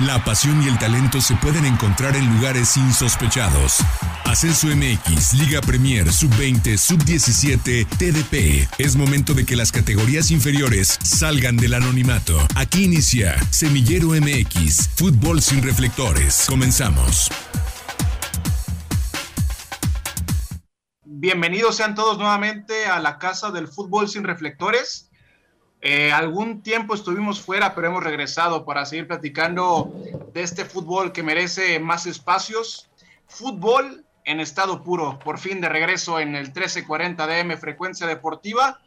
La pasión y el talento se pueden encontrar en lugares insospechados. Ascenso MX, Liga Premier, Sub-20, Sub-17, TDP. Es momento de que las categorías inferiores salgan del anonimato. Aquí inicia Semillero MX, Fútbol sin reflectores. Comenzamos. Bienvenidos sean todos nuevamente a la Casa del Fútbol sin reflectores. Eh, algún tiempo estuvimos fuera, pero hemos regresado para seguir platicando de este fútbol que merece más espacios. Fútbol en estado puro, por fin de regreso en el 1340 DM Frecuencia Deportiva.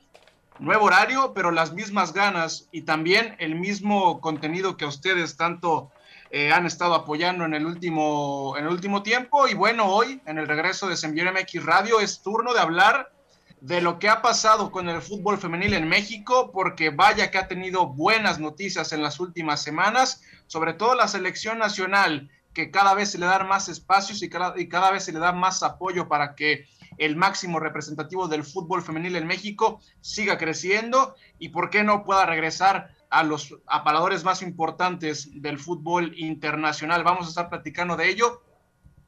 Nuevo horario, pero las mismas ganas y también el mismo contenido que ustedes tanto eh, han estado apoyando en el, último, en el último tiempo. Y bueno, hoy en el regreso de Semillero MX Radio es turno de hablar de lo que ha pasado con el fútbol femenil en México, porque vaya que ha tenido buenas noticias en las últimas semanas, sobre todo la selección nacional, que cada vez se le dan más espacios y cada, y cada vez se le da más apoyo para que el máximo representativo del fútbol femenil en México siga creciendo y por qué no pueda regresar a los aparadores más importantes del fútbol internacional. Vamos a estar platicando de ello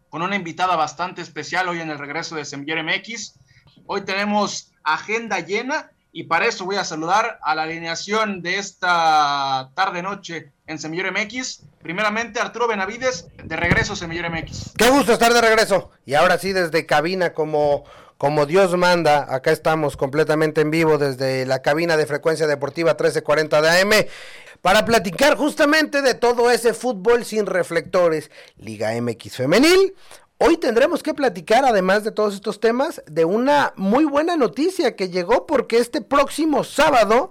con una invitada bastante especial hoy en el regreso de Semiller MX. Hoy tenemos agenda llena y para eso voy a saludar a la alineación de esta tarde-noche en Semillero MX. Primeramente, Arturo Benavides, de regreso Semillero MX. Qué gusto estar de regreso. Y ahora sí, desde cabina, como, como Dios manda, acá estamos completamente en vivo desde la cabina de frecuencia deportiva 1340 de AM para platicar justamente de todo ese fútbol sin reflectores, Liga MX femenil, Hoy tendremos que platicar, además de todos estos temas, de una muy buena noticia que llegó porque este próximo sábado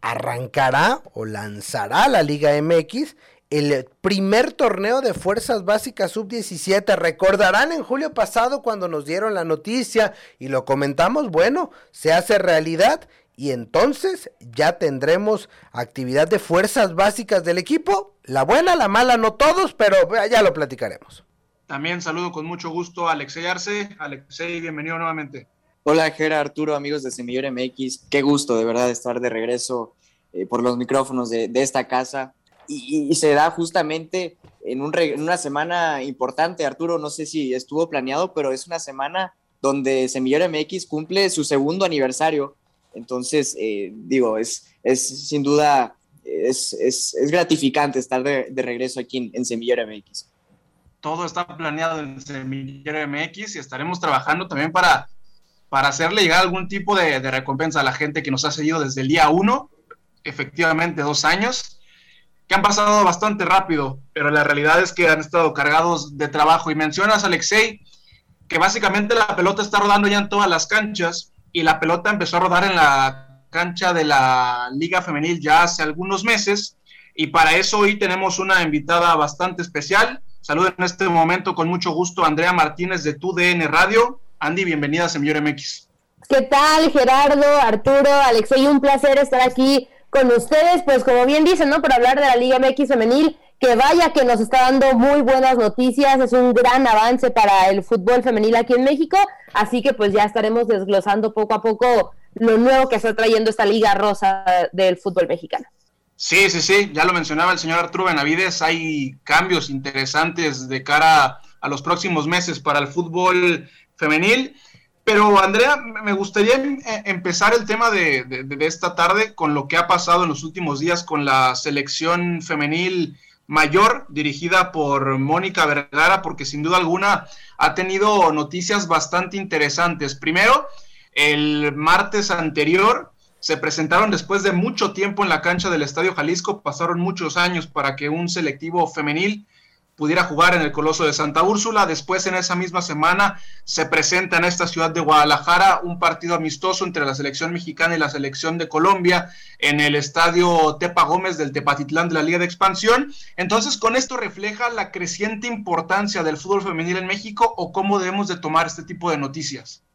arrancará o lanzará la Liga MX el primer torneo de Fuerzas Básicas Sub-17. Recordarán en julio pasado cuando nos dieron la noticia y lo comentamos, bueno, se hace realidad y entonces ya tendremos actividad de Fuerzas Básicas del equipo. La buena, la mala, no todos, pero ya lo platicaremos. También saludo con mucho gusto a Alexei Arce. Alexei, bienvenido nuevamente. Hola, Gera, Arturo, amigos de Semillero MX. Qué gusto de verdad estar de regreso eh, por los micrófonos de, esta casa. Y, se da justamente en, un, una semana importante, Arturo. No sé si estuvo planeado, pero es una semana donde Semillero MX cumple su segundo aniversario. Entonces, eh, digo, es, sin duda, es, es, gratificante estar de, de regreso aquí en, en Semillero MX todo está planeado en Semillero MX y estaremos trabajando también para, para hacerle llegar algún tipo de, recompensa a la gente que nos ha seguido desde el día uno, efectivamente dos años, que han pasado bastante rápido, pero la realidad es que han estado cargados de trabajo. Y mencionas, Alexei, que básicamente la pelota está rodando ya en todas las canchas y la pelota empezó a rodar en la cancha de la Liga Femenil ya hace algunos meses. Y para eso hoy tenemos una invitada bastante especial. Saludo en este momento con mucho gusto Andrea Martínez de TUDN Radio. Andy, bienvenida a Semillero MX. ¿Qué tal, Gerardo, Arturo, Alexei? Un placer estar aquí con ustedes. Pues como bien dicen, ¿no? Para hablar de la Liga MX femenil, que vaya que nos está dando muy buenas noticias, es un gran avance para el fútbol femenil aquí en México, así que pues ya estaremos desglosando poco a poco lo nuevo que está trayendo esta Liga Rosa del fútbol mexicano. Sí, sí, sí, ya lo mencionaba el señor Arturo Benavides, hay cambios interesantes de cara a los próximos meses para el fútbol femenil. Pero Andrea, me gustaría em, eh, empezar el tema de, de, esta tarde con lo que ha pasado en los últimos días con la selección femenil mayor dirigida por Mónica Vergara, porque sin duda alguna ha tenido noticias bastante interesantes. Primero, el martes anterior se presentaron después de mucho tiempo en la cancha del Estadio Jalisco, pasaron muchos años para que un selectivo femenil pudiera jugar en el Coloso de Santa Úrsula. Después, en esa misma semana, se presenta en esta ciudad de Guadalajara un partido amistoso entre la selección mexicana y la selección de Colombia en el estadio Tepa Gómez del Tepatitlán de la Liga de Expansión. Entonces, con esto refleja la creciente importancia del fútbol femenil en México o cómo debemos de tomar este tipo de noticias.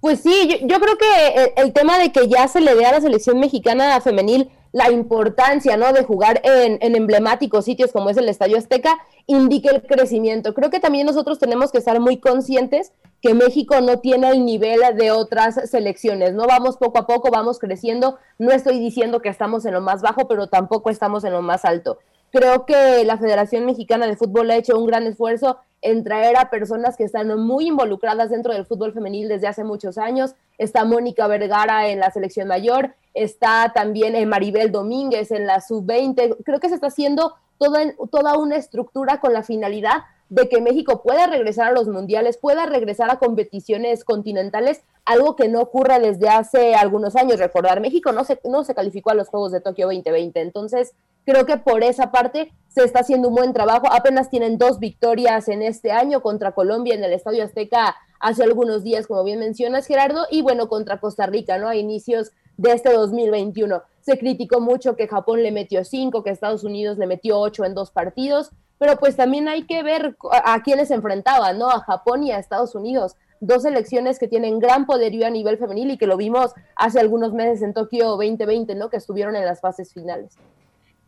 Pues sí, yo, creo que el, tema de que ya se le dé a la selección mexicana femenil la importancia, ¿no? De jugar en, en, emblemáticos sitios como es el Estadio Azteca, indica el crecimiento. Creo que también nosotros tenemos que estar muy conscientes que México no tiene el nivel de otras selecciones, ¿no? Vamos poco a poco, vamos creciendo. No estoy diciendo que estamos en lo más bajo, pero tampoco estamos en lo más alto. Creo que la Federación Mexicana de Fútbol ha hecho un gran esfuerzo en traer a personas que están muy involucradas dentro del fútbol femenil desde hace muchos años. Está Mónica Vergara en la selección mayor, está también eh, Maribel Domínguez en la sub-20. Creo que se está haciendo toda, toda una estructura con la finalidad de que México pueda regresar a los mundiales, pueda regresar a competiciones continentales, algo que no ocurre desde hace algunos años. Recordar, México no se, no se calificó a los Juegos de Tokio 2020, entonces creo que por esa parte se está haciendo un buen trabajo. Apenas tienen dos victorias en este año contra Colombia en el Estadio Azteca hace algunos días, como bien mencionas, Gerardo, y bueno, contra Costa Rica, ¿no? A inicios de este 2021. Se criticó mucho que Japón le metió cinco, que Estados Unidos le metió ocho en dos partidos pero pues también hay que ver a, quiénes enfrentaban, ¿no? A Japón y a Estados Unidos, dos elecciones que tienen gran poderío a nivel femenil y que lo vimos hace algunos meses en Tokio 2020, ¿no? Que estuvieron en las fases finales.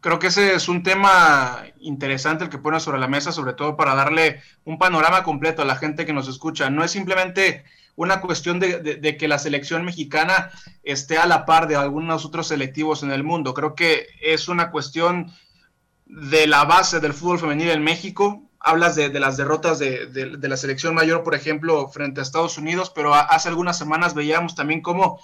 Creo que ese es un tema interesante el que pone sobre la mesa, sobre todo para darle un panorama completo a la gente que nos escucha. No es simplemente una cuestión de, de, que la selección mexicana esté a la par de algunos otros selectivos en el mundo. Creo que es una cuestión de la base del fútbol femenil en México. Hablas de, las derrotas de, la selección mayor, por ejemplo, frente a Estados Unidos, pero hace algunas semanas veíamos también cómo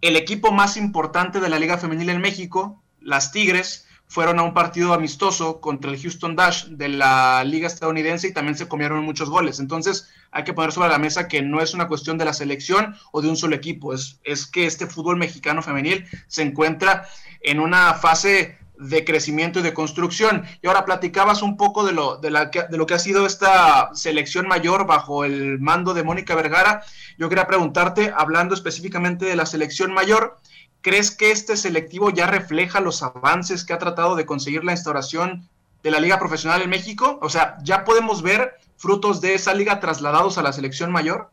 el equipo más importante de la Liga Femenil en México, las Tigres, fueron a un partido amistoso contra el Houston Dash de la Liga estadounidense y también se comieron muchos goles. Entonces hay que poner sobre la mesa que no es una cuestión de la selección o de un solo equipo, es, es que este fútbol mexicano femenil se encuentra en una fase de crecimiento y de construcción. Y ahora platicabas un poco de lo, de, la, de lo que ha sido esta selección mayor bajo el mando de Mónica Vergara. Yo quería preguntarte, hablando específicamente de la selección mayor, ¿crees que este selectivo ya refleja los avances que ha tratado de conseguir la instauración de la Liga Profesional en México? O sea, ¿ya podemos ver frutos de esa liga trasladados a la selección mayor?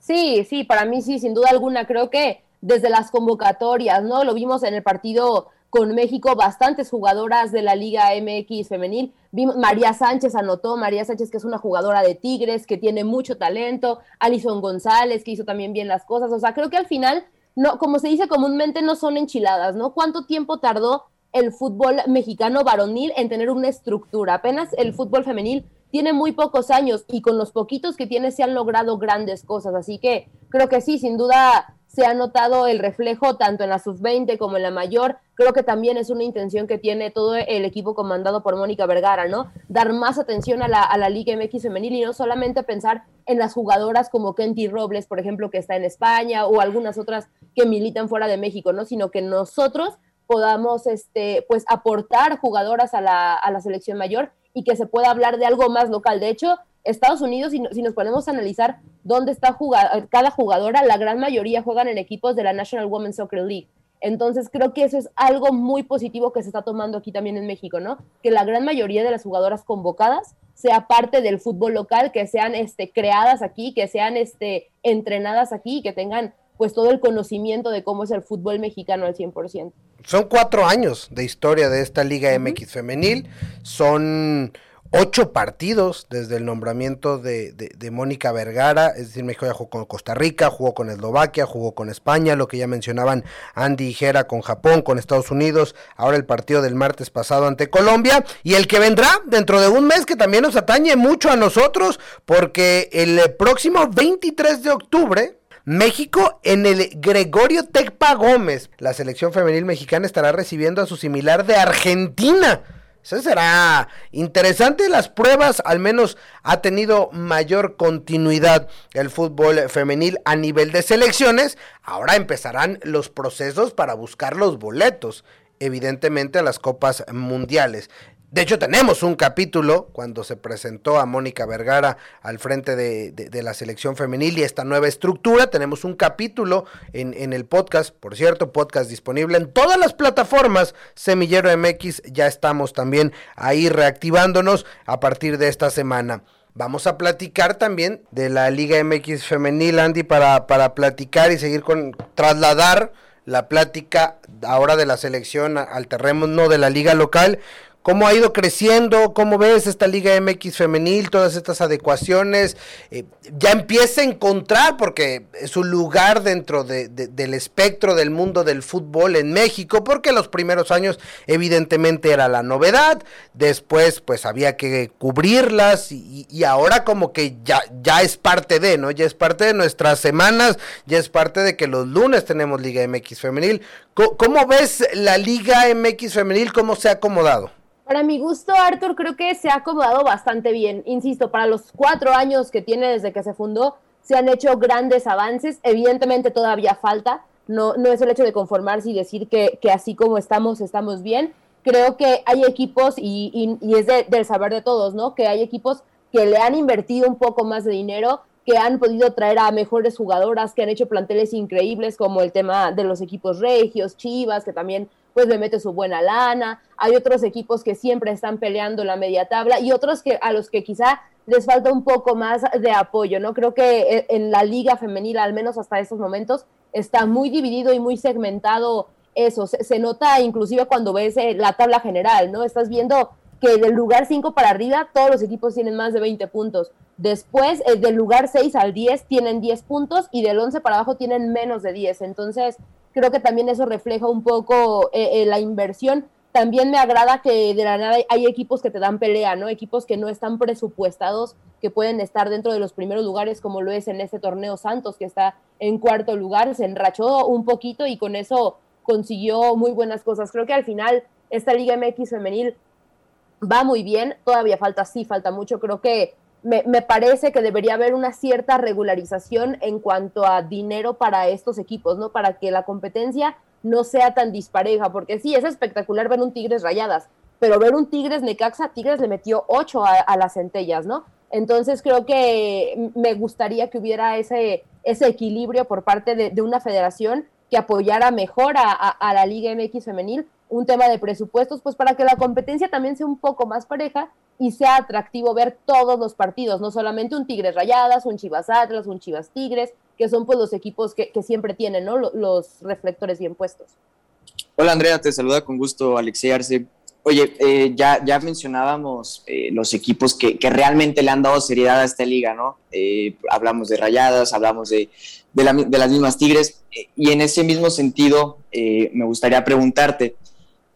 Sí, sí, para mí sí, sin duda alguna. Creo que desde las convocatorias, ¿no? Lo vimos en el partido con México bastantes jugadoras de la Liga MX femenil. María Sánchez anotó, María Sánchez que es una jugadora de Tigres, que tiene mucho talento, Alison González que hizo también bien las cosas, o sea, creo que al final, no, como se dice comúnmente, no son enchiladas, ¿no? ¿Cuánto tiempo tardó el fútbol mexicano varonil en tener una estructura? Apenas el fútbol femenil tiene muy pocos años y con los poquitos que tiene se han logrado grandes cosas, así que creo que sí, sin duda se ha notado el reflejo tanto en la sub-20 como en la mayor. Creo que también es una intención que tiene todo el equipo comandado por Mónica Vergara, ¿no? Dar más atención a la, a la Liga MX femenil y no solamente pensar en las jugadoras como Kenty Robles, por ejemplo, que está en España, o algunas otras que militan fuera de México, ¿no? Sino que nosotros podamos, este, pues, aportar jugadoras a la, a la selección mayor y que se pueda hablar de algo más local. De hecho, Estados Unidos, si, si nos ponemos a analizar dónde está cada jugadora, la gran mayoría juegan en equipos de la National Women's Soccer League. Entonces creo que eso es algo muy positivo que se está tomando aquí también en México, ¿no? Que la gran mayoría de las jugadoras convocadas sea parte del fútbol local, que sean este, creadas aquí, que sean este, entrenadas aquí, que tengan pues todo el conocimiento de cómo es el fútbol mexicano al 100%. Son cuatro años de historia de esta Liga MX femenil, son ocho partidos desde el nombramiento de, de, Mónica Vergara, es decir, México ya jugó con Costa Rica, jugó con Eslovaquia, jugó con España, lo que ya mencionaban Andy y Jera con Japón, con Estados Unidos, ahora el partido del martes pasado ante Colombia, y el que vendrá dentro de un mes que también nos atañe mucho a nosotros, porque el próximo 23 de octubre, México en el Gregorio Tecpa Gómez. La selección femenil mexicana estará recibiendo a su similar de Argentina eso será interesante. Las pruebas al menos ha tenido mayor continuidad el fútbol femenil a nivel de selecciones. Ahora empezarán los procesos para buscar los boletos, evidentemente a las copas mundiales. De hecho, tenemos un capítulo cuando se presentó a Mónica Vergara al frente de, la selección femenil y esta nueva estructura. Tenemos un capítulo en, en, el podcast, por cierto, podcast disponible en todas las plataformas. Semillero MX, ya estamos también ahí reactivándonos a partir de esta semana. Vamos a platicar también de la Liga MX femenil, Andy, para, para platicar y seguir con, trasladar la plática ahora de la selección al terreno de la liga local cómo ha ido creciendo, cómo ves esta Liga MX femenil, todas estas adecuaciones, eh, ya empieza a encontrar, porque es un lugar dentro del espectro del mundo del fútbol en México, porque los primeros años evidentemente era la novedad, después pues había que cubrirlas y, y ahora como que ya, ya es parte de, ¿no? Ya es parte de nuestras semanas, ya es parte de que los lunes tenemos Liga MX femenil. ¿Cómo ves la Liga MX femenil? ¿Cómo se ha acomodado? Para mi gusto, Arthur, creo que se ha acomodado bastante bien. Insisto, para los cuatro años que tiene desde que se fundó, se han hecho grandes avances. Evidentemente todavía falta. No, no es el hecho de conformarse y decir que, que así como estamos, estamos bien. Creo que hay equipos, y, y, es del saber de todos, ¿no? Que hay equipos que le han invertido un poco más de dinero, que han podido traer a mejores jugadoras, que han hecho planteles increíbles, como el tema de los equipos regios, Chivas, que también pues le mete su buena lana. Hay otros equipos que siempre están peleando la media tabla y otros que a los que quizá les falta un poco más de apoyo, ¿no? Creo que e, en la liga femenil, al menos hasta estos momentos, está muy dividido y muy segmentado eso. Se, nota inclusive cuando ves eh, la tabla general, ¿no? Estás viendo que del lugar 5 para arriba todos los equipos tienen más de 20 puntos. Después, eh, del lugar 6 al 10 tienen 10 puntos y del 11 para abajo tienen menos de 10. Entonces, creo que también eso refleja un poco eh, eh, la inversión. También me agrada que de la nada hay equipos que te dan pelea, ¿no? Equipos que no están presupuestados, que pueden estar dentro de los primeros lugares, como lo es en este torneo Santos, que está en cuarto lugar, se enrachó un poquito y con eso consiguió muy buenas cosas. Creo que al final esta Liga MX femenil va muy bien, todavía falta, sí, falta mucho. Creo que me, parece que debería haber una cierta regularización en cuanto a dinero para estos equipos, ¿no? Para que la competencia no sea tan dispareja, porque sí, es espectacular ver un Tigres rayadas, pero ver un Tigres Necaxa, Tigres le metió ocho a, las centellas, ¿no? Entonces creo que me gustaría que hubiera ese, ese equilibrio por parte de, una federación que apoyara mejor a, a, la Liga MX femenil, un tema de presupuestos, pues para que la competencia también sea un poco más pareja y sea atractivo ver todos los partidos, no solamente un Tigres Rayadas, un Chivas Atlas, un Chivas Tigres, que son pues los equipos que, siempre tienen ¿no? los reflectores bien puestos. Hola Andrea, te saluda con gusto Alexei Arce. Oye, eh, ya, ya mencionábamos eh, los equipos que, realmente le han dado seriedad a esta liga, ¿no? Eh, hablamos de Rayadas, hablamos de, de, las mismas Tigres, y en ese mismo sentido me gustaría preguntarte,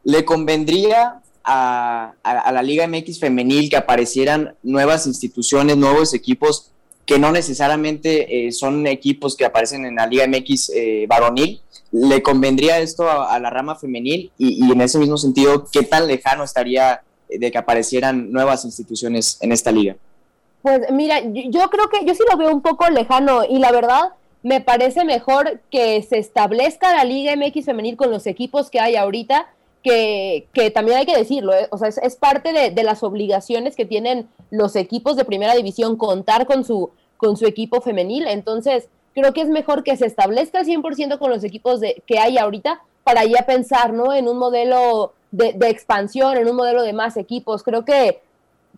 ¿le convendría a, la Liga MX femenil que aparecieran nuevas instituciones, nuevos equipos que no necesariamente eh, son equipos que aparecen en la Liga MX eh, varonil. ¿Le convendría esto a, la rama femenil? Y, en ese mismo sentido, ¿qué tan lejano estaría de que aparecieran nuevas instituciones en esta liga? Pues mira, yo creo que yo sí lo veo un poco lejano y la verdad me parece mejor que se establezca la Liga MX femenil con los equipos que hay ahorita que, que, también hay que decirlo, ¿eh? o sea, es, parte de, de, las obligaciones que tienen los equipos de primera división contar con su, con su equipo femenil. Entonces, creo que es mejor que se establezca al 100% con los equipos de, que hay ahorita para ya pensar, ¿no? En un modelo de, de, expansión, en un modelo de más equipos. Creo que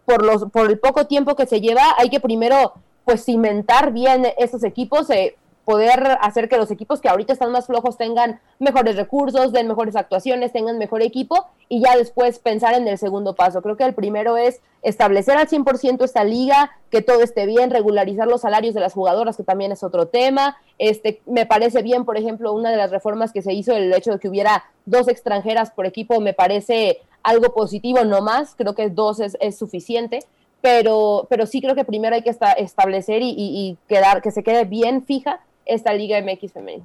por, los, por el poco tiempo que se lleva, hay que primero, pues, cimentar bien estos equipos. Eh, poder hacer que los equipos que ahorita están más flojos tengan mejores recursos, den mejores actuaciones, tengan mejor equipo y ya después pensar en el segundo paso. Creo que el primero es establecer al 100% esta liga, que todo esté bien, regularizar los salarios de las jugadoras, que también es otro tema. Este, me parece bien, por ejemplo, una de las reformas que se hizo, el hecho de que hubiera dos extranjeras por equipo, me parece algo positivo, no más, creo que dos es, es suficiente pero, pero sí creo que primero hay que establecer y, y, quedar, que se quede bien fija esta Liga MX femenil.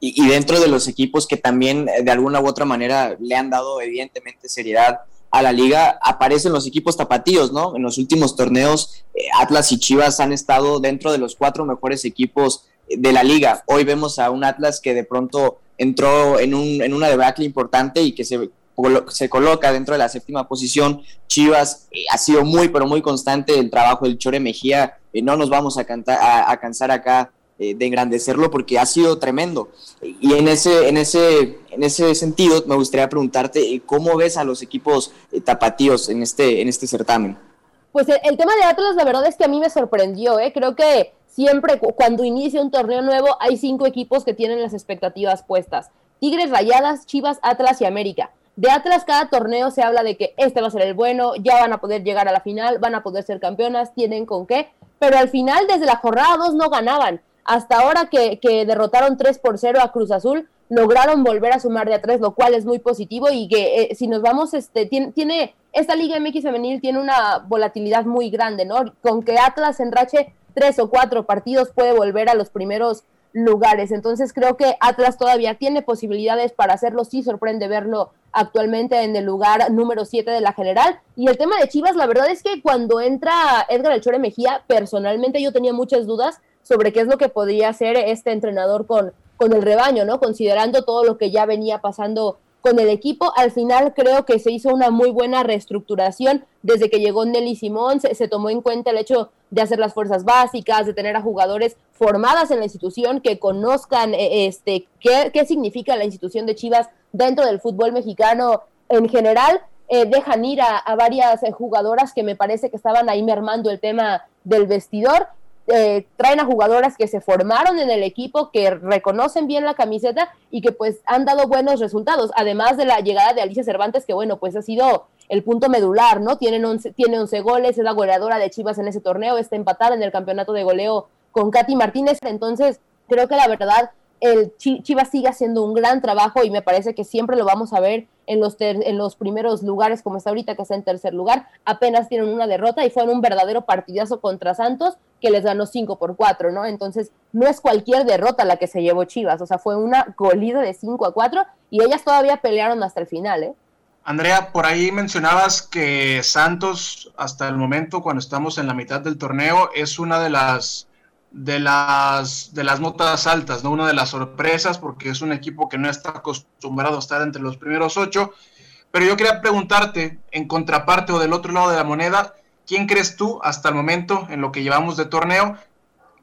Y, dentro de los equipos que también eh, de alguna u otra manera le han dado evidentemente seriedad a la liga, aparecen los equipos tapatíos, ¿no? En los últimos torneos, eh, Atlas y Chivas han estado dentro de los cuatro mejores equipos eh, de la liga. Hoy vemos a un Atlas que de pronto entró en, un, en una debacle importante y que se, se coloca dentro de la séptima posición. Chivas ha sido muy, pero muy constante el trabajo del Chore Mejía. no nos vamos a, a cansar acá eh, de engrandecerlo porque ha sido tremendo. Y en ese, en ese, en ese sentido, me gustaría preguntarte eh, cómo ves a los equipos eh, tapatíos en este, en este certamen. Pues el, tema de Atlas, la verdad es que a mí me sorprendió, ¿eh? creo que siempre cuando inicia un torneo nuevo hay cinco equipos que tienen las expectativas puestas. Tigres, Rayadas, Chivas, Atlas y América. de Atlas cada torneo se habla de que este va a ser el bueno, ya van a poder llegar a la final, van a poder ser campeonas, tienen con qué, pero al final desde la jornada 2 no ganaban. Hasta ahora que, derrotaron 3 por 0 a Cruz Azul, lograron volver a sumar de a 3, lo cual es muy positivo y que eh, si nos vamos, este, tiene, tiene, esta Liga MX femenil tiene una volatilidad muy grande, ¿no? Con que Atlas enrache tres o cuatro partidos puede volver a los primeros lugares. Entonces creo que Atlas todavía tiene posibilidades para hacerlo. Sí sorprende verlo actualmente en el lugar número 7 de la general. Y el tema de Chivas, la verdad es que cuando entra Edgar El Chore Mejía, personalmente yo tenía muchas dudas sobre qué es lo que podría hacer este entrenador con, con el rebaño, ¿no? Considerando todo lo que ya venía pasando con el equipo. Al final creo que se hizo una muy buena reestructuración desde que llegó Nelly Simón, se, tomó en cuenta el hecho de hacer las fuerzas básicas, de tener a jugadores formadas en la institución que conozcan eh, este qué, qué significa la institución de Chivas dentro del fútbol mexicano en general. Eh, dejan ir a, varias eh, jugadoras que me parece que estaban ahí mermando el tema del vestidor eh, traen a jugadoras que se formaron en el equipo, que reconocen bien la camiseta y que pues han dado buenos resultados, además de la llegada de Alicia Cervantes, que bueno, pues ha sido el punto medular, ¿no? Tienen tiene 11 goles, es la goleadora de Chivas en ese torneo, está empatada en el campeonato de goleo con Katy Martínez, entonces creo que la verdad el Chivas sigue haciendo un gran trabajo y me parece que siempre lo vamos a ver en los, en los primeros lugares, como está ahorita, que está en tercer lugar. Apenas tienen una derrota y fue un verdadero partidazo contra Santos que les ganó 5 por 4, ¿no? Entonces, no es cualquier derrota la que se llevó Chivas, o sea, fue una golida de 5 a 4 y ellas todavía pelearon hasta el final, ¿eh? Andrea, por ahí mencionabas que Santos, hasta el momento, cuando estamos en la mitad del torneo, es una de las de las, de las notas altas, ¿no? Una de las sorpresas, porque es un equipo que no está acostumbrado a estar entre los primeros ocho. Pero yo quería preguntarte, en contraparte o del otro lado de la moneda, ¿quién crees tú hasta el momento, en lo que llevamos de torneo,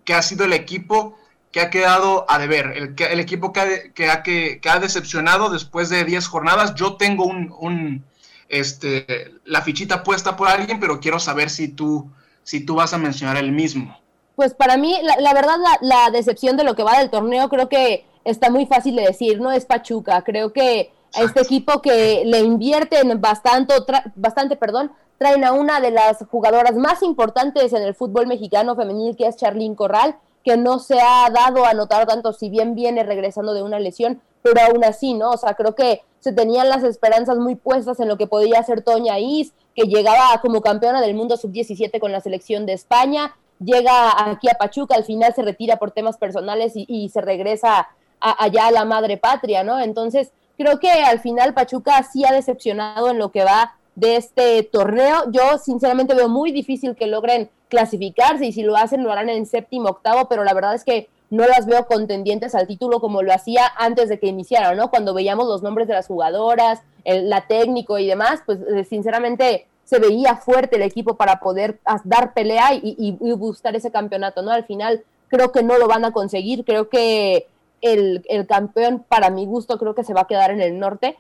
que ha sido el equipo que ha quedado a deber, el, el equipo que ha, que, ha, que, ha decepcionado después de 10 jornadas? Yo tengo un, un, este, la fichita puesta por alguien, pero quiero saber si tú, si tú vas a mencionar el mismo. Pues para mí, la, verdad, la, decepción de lo que va del torneo creo que está muy fácil de decir, ¿no? Es Pachuca. Creo que a este equipo que le invierten bastante, bastante, perdón, traen a una de las jugadoras más importantes en el fútbol mexicano femenil, que es Charlín Corral, que no se ha dado a notar tanto, si bien viene regresando de una lesión, pero aún así, ¿no? O sea, creo que se tenían las esperanzas muy puestas en lo que podía hacer Toña Is, que llegaba como campeona del mundo sub-17 con la selección de España, llega aquí a Pachuca, al final se retira por temas personales y, se regresa allá a la madre patria, ¿no? Entonces, creo que al final Pachuca sí ha decepcionado en lo que va de este torneo. Yo sinceramente veo muy difícil que logren clasificarse y si lo hacen lo harán en séptimo, octavo, pero la verdad es que no las veo contendientes al título como lo hacía antes de que iniciara, ¿no? Cuando veíamos los nombres de las jugadoras, el, la técnico y demás, pues eh, sinceramente se veía fuerte el equipo para poder dar pelea y, buscar ese campeonato, ¿no? Al final creo que no lo van a conseguir, creo que el, campeón, para mi gusto, creo que se va a quedar en el norte.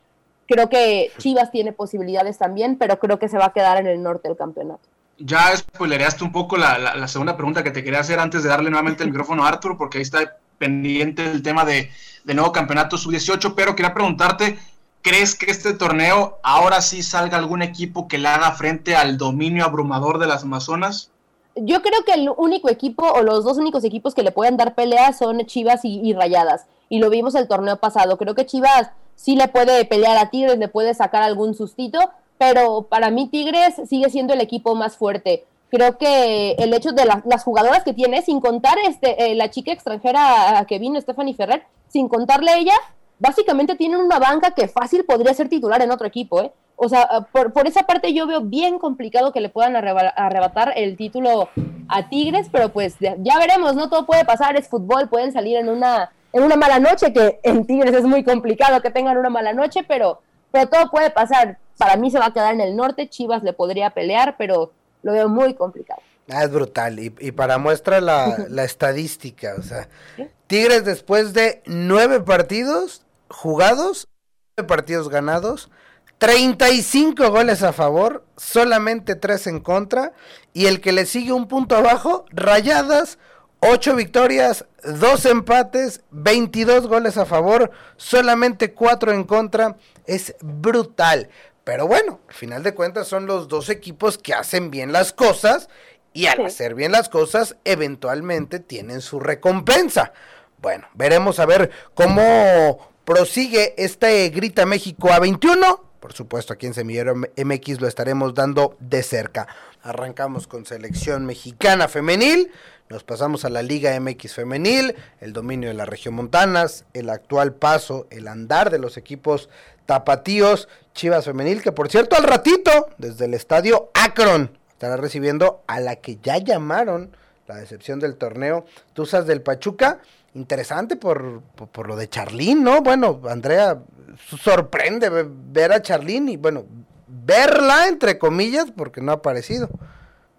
Creo que Chivas tiene posibilidades también, pero creo que se va a quedar en el norte el campeonato. Ya spoilereaste un poco la, segunda pregunta que te quería hacer antes de darle nuevamente el micrófono a Arthur, porque ahí está pendiente el tema de, de nuevo campeonato sub-18, pero quería preguntarte ¿Crees que este torneo ahora sí salga algún equipo que le haga frente al dominio abrumador de las Amazonas? Yo creo que el único equipo o los dos únicos equipos que le pueden dar pelea son Chivas y, Rayadas. Y lo vimos el torneo pasado. Creo que Chivas sí le puede pelear a Tigres, le puede sacar algún sustito, pero para mí Tigres sigue siendo el equipo más fuerte. Creo que el hecho de las jugadoras que tiene, sin contar este, eh, la chica extranjera que vino, Stephanie Ferrer, sin contarle ella, básicamente tienen una banca que fácil podría ser titular en otro equipo, ¿eh? O sea, ah, por, por esa parte yo veo bien complicado que le puedan arrebatar el título a Tigres, pero pues ya, veremos, ¿no? Todo puede pasar, es fútbol, pueden salir en una, en una mala noche, que en Tigres es muy complicado que tengan una mala noche, pero, pero todo puede pasar. Para mí se va a quedar en el norte, Chivas le podría pelear, pero lo veo muy complicado. Ah, es brutal. Y, para muestra la, la estadística, o sea, Tigres después de nueve partidos jugados, partidos ganados, 35 goles a favor, solamente 3 en contra. Y el que le sigue un punto abajo, Rayadas, 8 victorias, 2 empates, 22 goles a favor, solamente 4 en contra. es brutal. Pero bueno, al final de cuentas son los dos equipos que hacen bien las cosas y al hacer bien las cosas eventualmente tienen su recompensa. Bueno, veremos a ver cómo prosigue este Grita México a 21. Por supuesto, aquí en Semillero MX lo estaremos dando de cerca. Arrancamos con selección mexicana femenil. Nos pasamos a la Liga MX femenil, el dominio de la región Montanas, el actual paso, el andar de los equipos tapatíos, Chivas femenil, que por cierto al ratito, desde el estadio Akron, estará recibiendo a la que ya llamaron la decepción del torneo, Tuzas del Pachuca. Interesante por, por, lo de Charlín, ¿no? Bueno, Andrea, sorprende ver a Charlín y bueno, verla entre comillas porque no ha aparecido.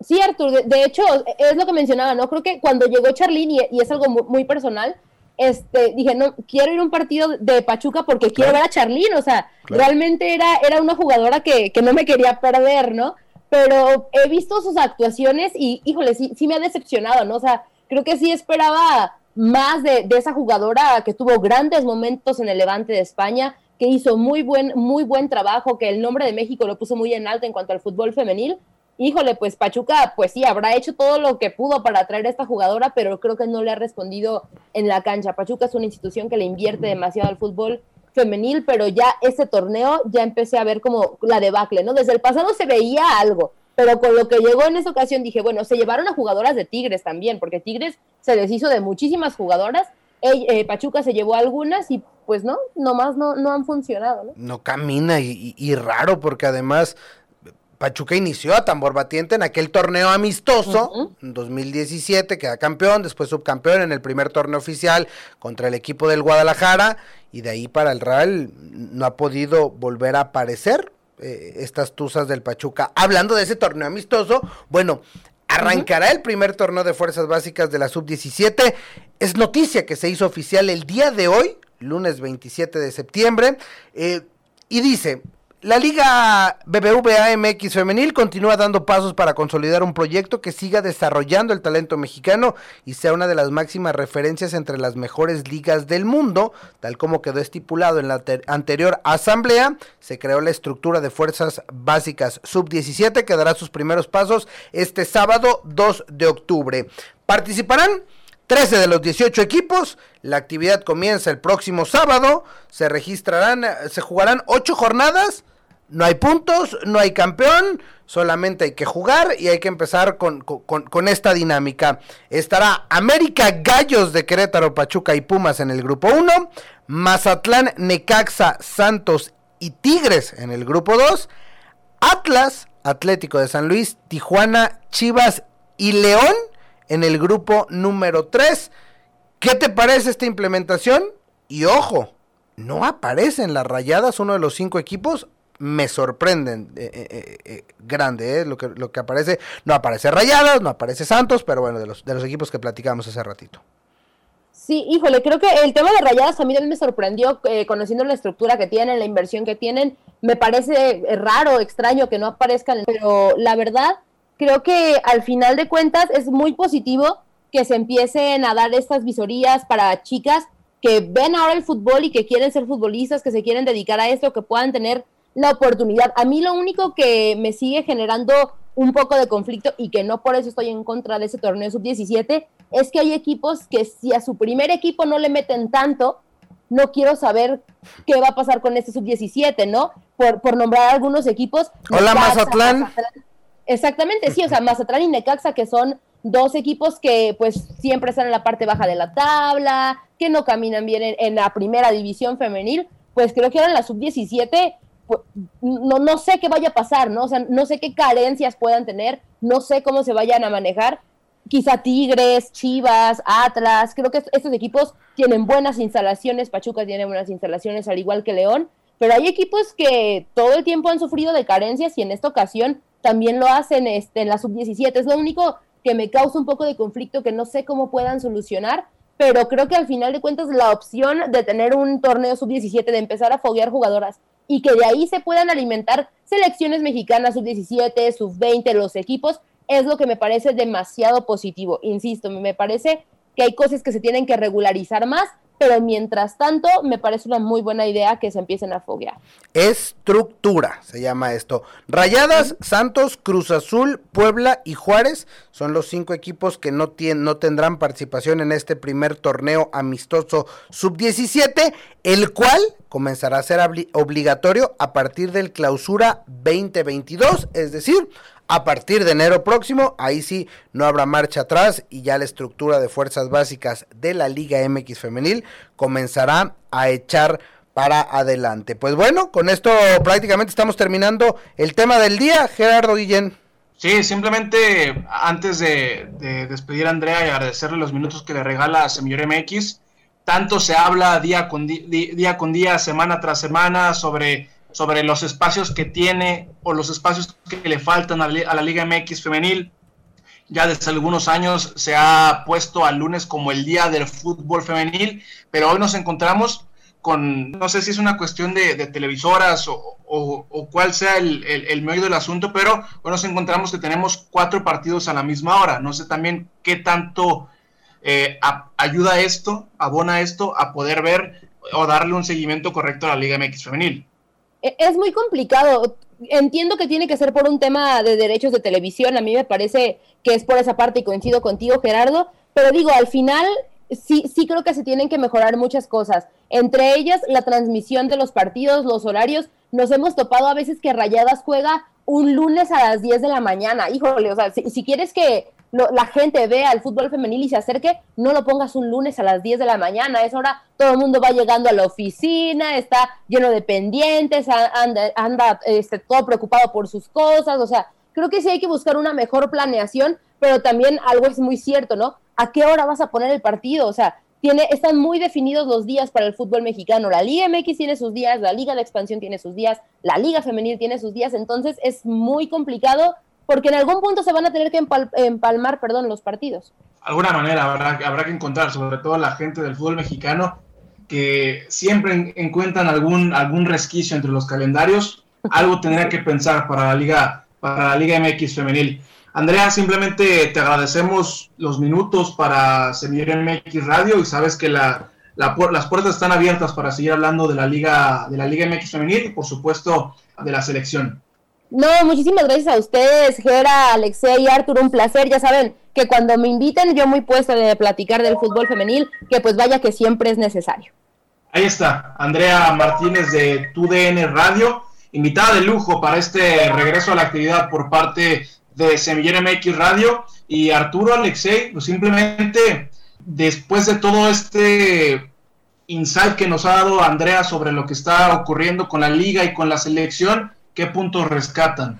Sí, Artur, de, hecho, es lo que mencionaba, ¿no? Creo que cuando llegó Charlín, y, es algo muy, personal, este, dije, no, quiero ir a un partido de Pachuca porque quiero ver a Charlín, o sea, realmente era, era una jugadora que, que, no me quería perder, ¿no? Pero he visto sus actuaciones y, híjole, sí, sí me ha decepcionado, ¿no? O sea, creo que sí esperaba más de, de esa jugadora que tuvo grandes momentos en el Levante de España, que hizo muy buen, muy buen trabajo, que el nombre de México lo puso muy en alto en cuanto al fútbol femenil, híjole, pues Pachuca, pues sí, habrá hecho todo lo que pudo para atraer a esta jugadora, pero creo que no le ha respondido en la cancha. Pachuca es una institución que le invierte demasiado al fútbol femenil, pero ya ese torneo ya empecé a ver como la debacle, ¿no? Desde el pasado se veía algo, pero con lo que llegó en esa ocasión dije, bueno, se llevaron a jugadoras de Tigres también, porque Tigres se deshizo de muchísimas jugadoras, eh, Pachuca se llevó algunas y pues no, nomás no, no han funcionado, ¿no? No camina y, y raro porque además Pachuca inició a tambor batiente en aquel torneo amistoso, en 2017, queda campeón, después subcampeón en el primer torneo oficial contra el equipo del Guadalajara, y de ahí para el Real no ha podido volver a aparecer eh, estas tuzas del Pachuca. Hablando de ese torneo amistoso, bueno, arrancará el primer torneo de fuerzas básicas de la sub-17. Es noticia que se hizo oficial el día de hoy, lunes 27 de septiembre, eh, y dice, la Liga BBVA MX Femenil continúa dando pasos para consolidar un proyecto que siga desarrollando el talento mexicano y sea una de las máximas referencias entre las mejores ligas del mundo, tal como quedó estipulado en la anterior asamblea. Se creó la estructura de fuerzas básicas sub-17 que dará sus primeros pasos este sábado 2 de octubre. Participarán 13 de los 18 equipos. La actividad comienza el próximo sábado. Se registrarán, se jugarán 8 jornadas no hay puntos, no hay campeón, solamente hay que jugar y hay que empezar con, esta dinámica. Estará América Gallos de Querétaro, Pachuca y Pumas en el grupo 1, Mazatlán, Necaxa, Santos y Tigres en el grupo 2, Atlas, Atlético de San Luis, Tijuana, Chivas y León en el grupo número 3. ¿Qué te parece esta implementación? Y ojo, no aparecen las rayadas, uno de los cinco equipos, me sorprenden eh, eh, eh, grande lo, que, lo que aparece. No aparece Rayadas, no aparece Santos, pero bueno, de los, de los equipos que platicamos hace ratito. Sí, híjole, creo que el tema de Rayadas a mí también me sorprendió, conociendo la estructura que tienen, la inversión que tienen. Me parece raro, extraño que no aparezcan, pero la verdad, creo que al final de cuentas es muy positivo que se empiecen a dar estas visorías para chicas que ven ahora el fútbol y que quieren ser futbolistas, que se quieren dedicar a esto, que puedan tener la oportunidad. A mí lo único que me sigue generando un poco de conflicto y que no por eso estoy en contra de ese torneo sub-17 es que hay equipos que si a su primer equipo no le meten tanto, no quiero saber qué va a pasar con este sub-17, ¿no? Por, por nombrar algunos equipos. Hola Mazatlán. Exactamente, sí, o sea, Mazatlán y Necaxa que son dos equipos que pues siempre están en la parte baja de la tabla, que no caminan bien en, en la primera división femenil, pues creo que ahora en la sub-17 pues, no, no sé qué vaya a pasar, ¿no? O sea, no sé qué carencias puedan tener, no sé cómo se vayan a manejar. Quizá Tigres, Chivas, Atlas, creo que estos equipos tienen buenas instalaciones, Pachuca tiene buenas instalaciones al igual que León, pero hay equipos que todo el tiempo han sufrido de carencias y en esta ocasión también lo hacen este, en la sub-17. Es lo único que me causa un poco de conflicto que no sé cómo puedan solucionar, pero creo que al final de cuentas la opción de tener un torneo sub-17, de empezar a foguear jugadoras y que de ahí se puedan alimentar selecciones mexicanas sub-17, sub-20, los equipos, es lo que me parece demasiado positivo. Insisto, me parece que hay cosas que se tienen que regularizar más, pero mientras tanto me parece una muy buena idea que se empiecen a foguear. Estructura, se llama esto. Rayadas, Santos, Cruz Azul, Puebla y Juárez son los cinco equipos que no, tienen, no tendrán participación en este primer torneo amistoso sub-17, el cual comenzará a ser obligatorio a partir del clausura 2022, es decir, a partir de enero próximo, ahí sí no habrá marcha atrás y ya la estructura de fuerzas básicas de la Liga MX femenil comenzará a echar para adelante. Pues bueno, con esto prácticamente estamos terminando el tema del día, Gerardo Guillén. Sí, simplemente antes de, despedir a Andrea y agradecerle los minutos que le regala a Semillor MX, tanto se habla día, con día, semana tras semana sobre sobre los espacios que tiene o los espacios que le faltan a, la Liga MX femenil. Ya desde algunos años se ha puesto al lunes como el día del fútbol femenil, pero hoy nos encontramos con, no sé si es una cuestión de, televisoras o, cuál sea el, el, medio del asunto, pero hoy nos encontramos que tenemos cuatro partidos a la misma hora. No sé también qué tanto eh, ayuda esto, abona esto a poder ver o darle un seguimiento correcto a la Liga MX femenil. E, es muy complicado. Entiendo que tiene que ser por un tema de derechos de televisión. A mí me parece que es por esa parte y coincido contigo, Gerardo. Pero digo, al final sí, sí creo que se tienen que mejorar muchas cosas. Entre ellas, la transmisión de los partidos, los horarios. Nos hemos topado a veces que Rayadas juega un lunes a las 10 de la mañana. Híjole, o sea, si quieres que la gente vea el fútbol femenil y se acerque, no lo pongas un lunes a las 10 de la mañana. Es hora, todo el mundo va llegando a la oficina, está lleno de pendientes, anda, anda este, todo preocupado por sus cosas. O sea, creo que sí hay que buscar una mejor planeación, pero también algo es muy cierto, ¿no? ¿A qué hora vas a poner el partido? O sea, tiene, están muy definidos los días para el fútbol mexicano. La Liga MX tiene sus días, la Liga de Expansión tiene sus días, la Liga Femenil tiene sus días, entonces es muy complicado porque en algún punto se van a tener que empalmar perdón, los partidos. Alguna manera habrá, que encontrar, sobre todo la gente del fútbol mexicano, que siempre encuentran algún, algún resquicio entre los calendarios, algo tendrá que pensar para la Liga, para la Liga MX femenil. Andrea, simplemente te agradecemos los minutos para Semillero MX Radio y sabes que la, las puertas están abiertas para seguir hablando de la Liga, de la Liga MX femenil y por supuesto de la selección. No, muchísimas gracias a ustedes, Gera, Alexei y Arturo, un placer. Ya saben que cuando me inviten, yo muy puesta de platicar del fútbol femenil, que pues vaya que siempre es necesario. Ahí está, Andrea Martínez de TUDN Radio, invitada de lujo para este regreso a la actividad por parte de Semillero MX Radio y Arturo Alexei, pues simplemente después de todo este insight que nos ha dado Andrea sobre lo que está ocurriendo con la liga y con la selección, ¿Qué puntos rescatan?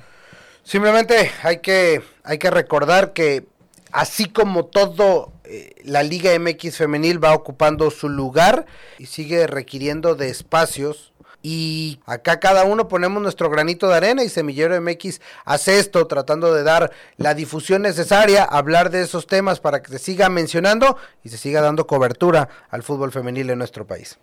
Simplemente hay que, hay que recordar que así como todo eh, la Liga MX femenil va ocupando su lugar y sigue requiriendo de espacios y acá cada uno ponemos nuestro granito de arena y Semillero MX hace esto tratando de dar la difusión necesaria, hablar de esos temas para que se siga mencionando y se siga dando cobertura al fútbol femenil en nuestro país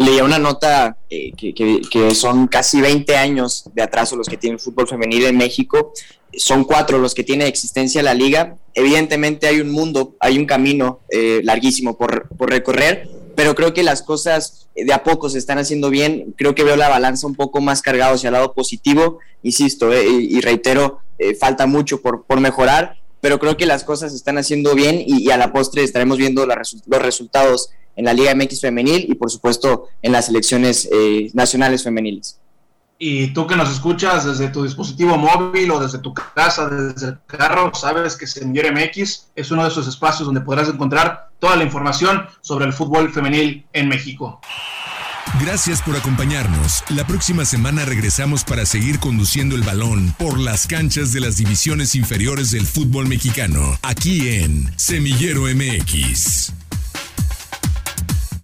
leía una nota eh, que, son casi 20 años de atraso los que tiene el fútbol femenil en México. Son cuatro los que tiene existencia la liga. Evidentemente hay un mundo, hay un camino eh, larguísimo por, recorrer, pero creo que las cosas de a poco se están haciendo bien. Creo que veo la balanza un poco más cargada hacia el lado positivo. Insisto, eh, y, reitero, falta mucho por, por mejorar, pero creo que las cosas se están haciendo bien y, a la postre estaremos viendo los resultados en la Liga MX femenil y por supuesto en las selecciones eh, nacionales femeniles. Y tú que nos escuchas desde tu dispositivo móvil o desde tu casa, desde el carro, sabes que Señor MX es uno de esos espacios donde podrás encontrar toda la información sobre el fútbol femenil en México. Gracias por acompañarnos. La próxima semana regresamos para seguir conduciendo el balón por las canchas de las divisiones inferiores del fútbol mexicano, aquí en Semillero MX.